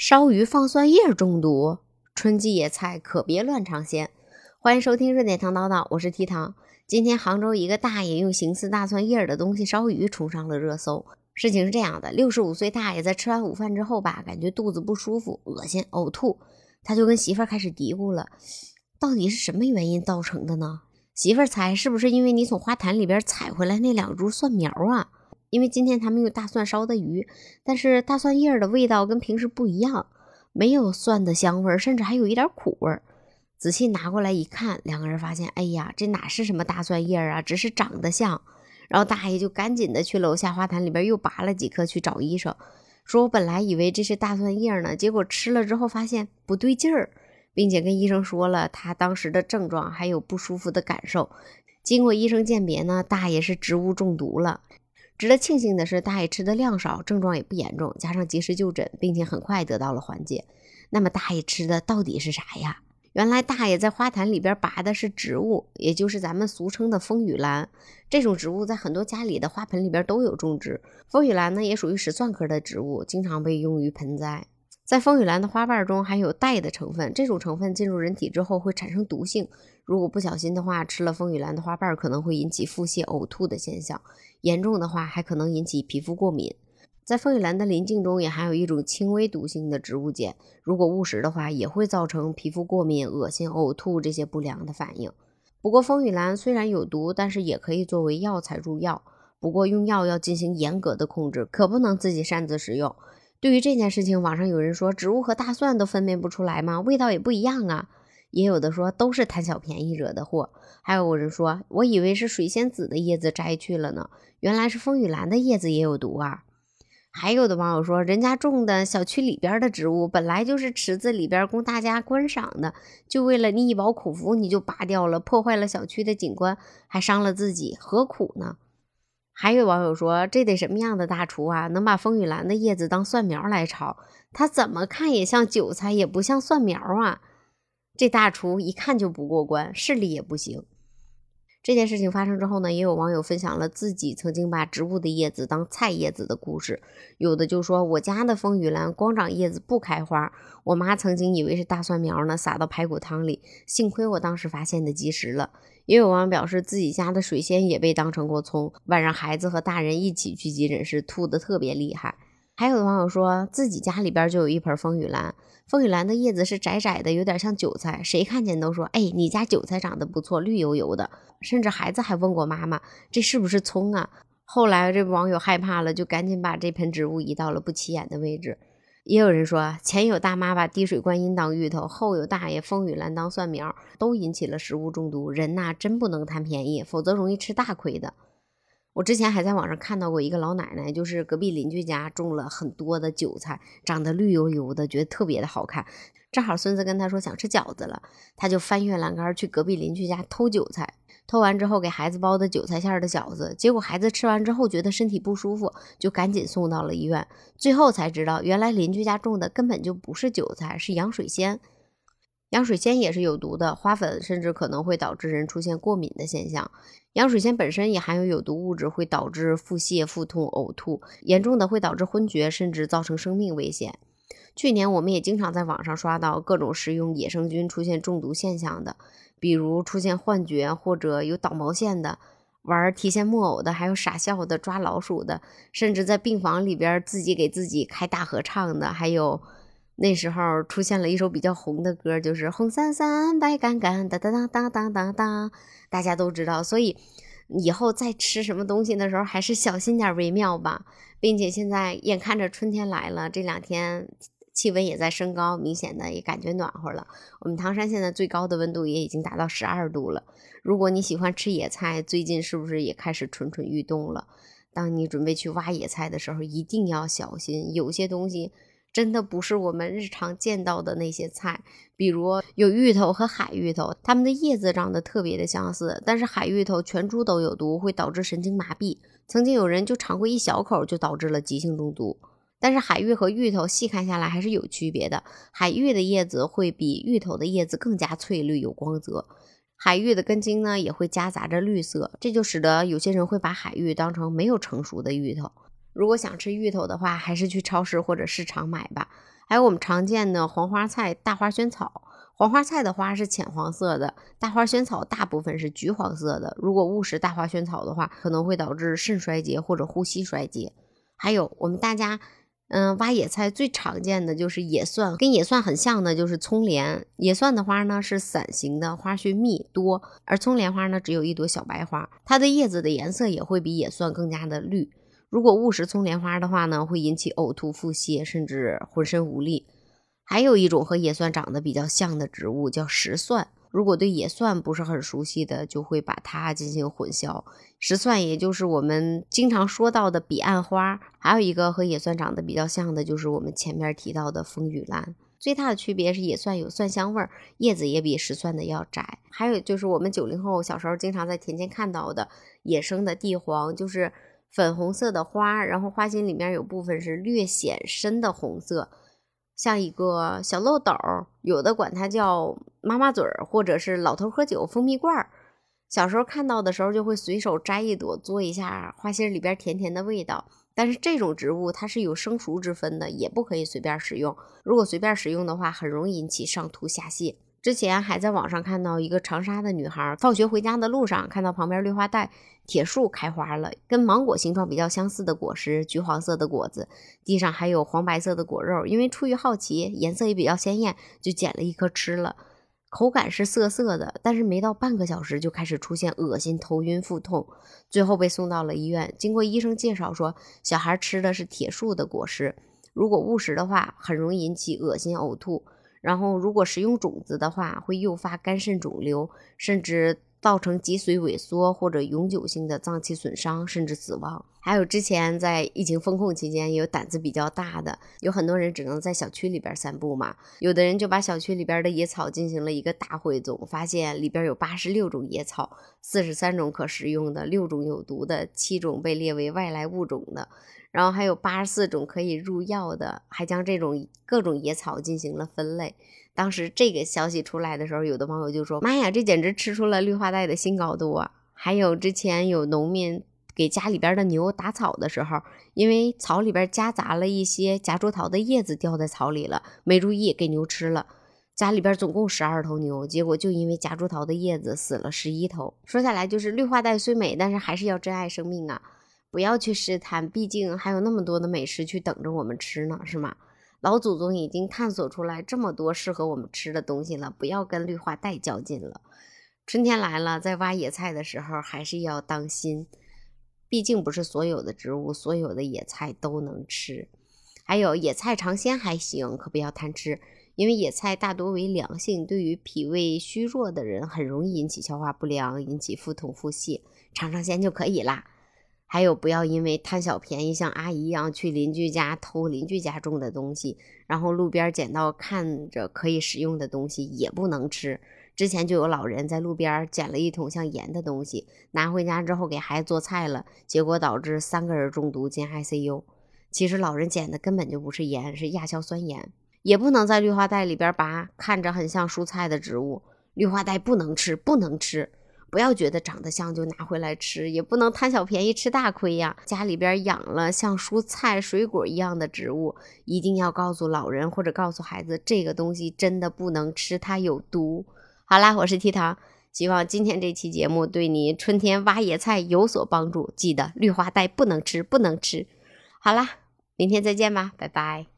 烧鱼放蒜叶中毒，春季野菜可别乱尝鲜。欢迎收听热点糖叨叨，我是 T 糖。今天杭州一个大爷用形似大蒜叶的东西烧鱼，冲上了热搜。事情是这样的，六十五岁大爷在吃完午饭之后吧，感觉肚子不舒服、恶心、呕吐，他就跟媳妇儿开始嘀咕了：到底是什么原因造成的呢？媳妇儿猜是不是因为你从花坛里边采回来那两株蒜苗啊？因为今天他们用大蒜烧的鱼，但是大蒜叶的味道跟平时不一样，没有蒜的香味，甚至还有一点苦味儿。仔细拿过来一看，两个人发现，哎呀，这哪是什么大蒜叶啊，只是长得像。然后大爷就赶紧的去楼下花坛里边又拔了几颗去找医生，说我本来以为这是大蒜叶呢，结果吃了之后发现不对劲儿，并且跟医生说了他当时的症状还有不舒服的感受。经过医生鉴别呢，大爷是植物中毒了。值得庆幸的是，大爷吃的量少，症状也不严重，加上及时就诊，并且很快得到了缓解。那么，大爷吃的到底是啥呀？原来，大爷在花坛里边拔的是植物，也就是咱们俗称的风雨兰。这种植物在很多家里的花盆里边都有种植。风雨兰呢，也属于石蒜科的植物，经常被用于盆栽。在风雨兰的花瓣中含有带的成分，这种成分进入人体之后会产生毒性。如果不小心的话，吃了风雨兰的花瓣，可能会引起腹泻、呕吐的现象。严重的话，还可能引起皮肤过敏。在风雨兰的鳞茎中也含有一种轻微毒性的植物碱，如果误食的话，也会造成皮肤过敏、恶心、呕吐这些不良的反应。不过，风雨兰虽然有毒，但是也可以作为药材入药。不过，用药要进行严格的控制，可不能自己擅自食用。对于这件事情，网上有人说植物和大蒜都分辨不出来吗？味道也不一样啊。也有的说都是贪小便宜惹的祸。还有人说，我以为是水仙子的叶子摘去了呢，原来是风雨兰的叶子也有毒啊。还有的网友说，人家种的小区里边的植物本来就是池子里边供大家观赏的，就为了你一饱口福，你就拔掉了，破坏了小区的景观，还伤了自己，何苦呢？还有网友说，这得什么样的大厨啊，能把风雨兰的叶子当蒜苗来炒？他怎么看也像韭菜，也不像蒜苗啊！这大厨一看就不过关，视力也不行。这件事情发生之后呢，也有网友分享了自己曾经把植物的叶子当菜叶子的故事。有的就说我家的风雨兰光长叶子不开花，我妈曾经以为是大蒜苗呢，撒到排骨汤里，幸亏我当时发现的及时了。也有网友表示自己家的水仙也被当成过葱，晚上孩子和大人一起去急诊室，吐的特别厉害。还有的网友说自己家里边就有一盆风雨兰，风雨兰的叶子是窄窄的，有点像韭菜，谁看见都说：“哎，你家韭菜长得不错，绿油油的。”甚至孩子还问过妈妈：“这是不是葱啊？”后来这网友害怕了，就赶紧把这盆植物移到了不起眼的位置。也有人说，前有大妈把滴水观音当芋头，后有大爷风雨兰当蒜苗，都引起了食物中毒。人呐，真不能贪便宜，否则容易吃大亏的。我之前还在网上看到过一个老奶奶，就是隔壁邻居家种了很多的韭菜，长得绿油油的，觉得特别的好看。正好孙子跟他说想吃饺子了，他就翻越栏杆去隔壁邻居家偷韭菜。偷完之后给孩子包的韭菜馅的饺子，结果孩子吃完之后觉得身体不舒服，就赶紧送到了医院。最后才知道，原来邻居家种的根本就不是韭菜，是洋水仙。洋水仙也是有毒的，花粉甚至可能会导致人出现过敏的现象。洋水仙本身也含有有毒物质，会导致腹泻、腹痛、呕吐，严重的会导致昏厥，甚至造成生命危险。去年我们也经常在网上刷到各种食用野生菌出现中毒现象的，比如出现幻觉或者有倒毛线的，玩提线木偶的，还有傻笑的、抓老鼠的，甚至在病房里边自己给自己开大合唱的，还有。那时候出现了一首比较红的歌，就是红伞伞，白杆杆，哒哒哒哒哒哒哒，大家都知道。所以以后再吃什么东西的时候，还是小心点为妙吧。并且现在眼看着春天来了，这两天气温也在升高，明显的也感觉暖和了。我们唐山现在最高的温度也已经达到十二度了。如果你喜欢吃野菜，最近是不是也开始蠢蠢欲动了？当你准备去挖野菜的时候，一定要小心，有些东西。真的不是我们日常见到的那些菜，比如有芋头和海芋头，它们的叶子长得特别的相似，但是海芋头全株都有毒，会导致神经麻痹。曾经有人就尝过一小口，就导致了急性中毒。但是海芋和芋头细看下来还是有区别的，海芋的叶子会比芋头的叶子更加翠绿有光泽，海芋的根茎呢也会夹杂着绿色，这就使得有些人会把海芋当成没有成熟的芋头。如果想吃芋头的话，还是去超市或者市场买吧。还有我们常见的黄花菜、大花萱草。黄花菜的花是浅黄色的，大花萱草大部分是橘黄色的。如果误食大花萱草的话，可能会导致肾衰竭或者呼吸衰竭。还有我们大家，嗯，挖野菜最常见的就是野蒜，跟野蒜很像的就是葱莲。野蒜的花呢是伞形的，花序密多，而葱莲花呢只有一朵小白花，它的叶子的颜色也会比野蒜更加的绿。如果误食葱莲花的话呢，会引起呕吐、腹泻，甚至浑身无力。还有一种和野蒜长得比较像的植物叫石蒜，如果对野蒜不是很熟悉的，就会把它进行混淆。石蒜也就是我们经常说到的彼岸花。还有一个和野蒜长得比较像的，就是我们前面提到的风雨兰。最大的区别是野蒜有蒜香味儿，叶子也比石蒜的要窄。还有就是我们九零后小时候经常在田间看到的野生的地黄，就是粉红色的花，然后花心里面有部分是略显深的红色。像一个小漏斗，有的管它叫妈妈嘴儿，或者是老头喝酒蜂蜜罐儿。小时候看到的时候，就会随手摘一朵嘬一下，花心里边甜甜的味道。但是这种植物它是有生熟之分的，也不可以随便使用。如果随便使用的话，很容易引起上吐下泻。之前还在网上看到一个长沙的女孩，放学回家的路上，看到旁边绿化带铁树开花了，跟芒果形状比较相似的果实，橘黄色的果子，地上还有黄白色的果肉。因为出于好奇，颜色也比较鲜艳，就捡了一颗吃了。口感是涩涩的，但是没到半个小时就开始出现恶心、头晕、腹痛，最后被送到了医院。经过医生介绍说，小孩吃的是铁树的果实，如果误食的话，很容易引起恶心、呕吐。然后，如果食用种子的话，会诱发肝肾肿瘤，甚至造成脊髓萎缩或者永久性的脏器损伤，甚至死亡。还有之前在疫情封控期间，有胆子比较大的，有很多人只能在小区里边散步嘛。有的人就把小区里边的野草进行了一个大汇总，发现里边有八十六种野草，四十三种可食用的，六种有毒的，七种被列为外来物种的。然后还有八十四种可以入药的，还将这种各种野草进行了分类。当时这个消息出来的时候，有的网友就说：“妈呀，这简直吃出了绿化带的新高度啊！”还有之前有农民给家里边的牛打草的时候，因为草里边夹杂了一些夹竹桃的叶子掉在草里了，没注意给牛吃了。家里边总共十二头牛，结果就因为夹竹桃的叶子死了十一头。说下来就是绿化带虽美，但是还是要珍爱生命啊！不要去试探，毕竟还有那么多的美食去等着我们吃呢，是吗？老祖宗已经探索出来这么多适合我们吃的东西了，不要跟绿化带较劲了。春天来了，在挖野菜的时候还是要当心，毕竟不是所有的植物、所有的野菜都能吃。还有野菜尝鲜还行，可不要贪吃，因为野菜大多为凉性，对于脾胃虚弱的人很容易引起消化不良，引起腹痛、腹泻，尝尝鲜就可以啦。还有，不要因为贪小便宜，像阿姨一样去邻居家偷邻居家种的东西，然后路边捡到看着可以食用的东西也不能吃。之前就有老人在路边捡了一桶像盐的东西，拿回家之后给孩子做菜了，结果导致三个人中毒进 ICU。其实老人捡的根本就不是盐，是亚硝酸盐。也不能在绿化带里边拔看着很像蔬菜的植物，绿化带不能吃，不能吃。不要觉得长得像就拿回来吃，也不能贪小便宜吃大亏呀。家里边养了像蔬菜、水果一样的植物，一定要告诉老人或者告诉孩子，这个东西真的不能吃，它有毒。好啦，我是 T 糖，希望今天这期节目对你春天挖野菜有所帮助。记得绿化带不能吃，不能吃。好啦，明天再见吧，拜拜。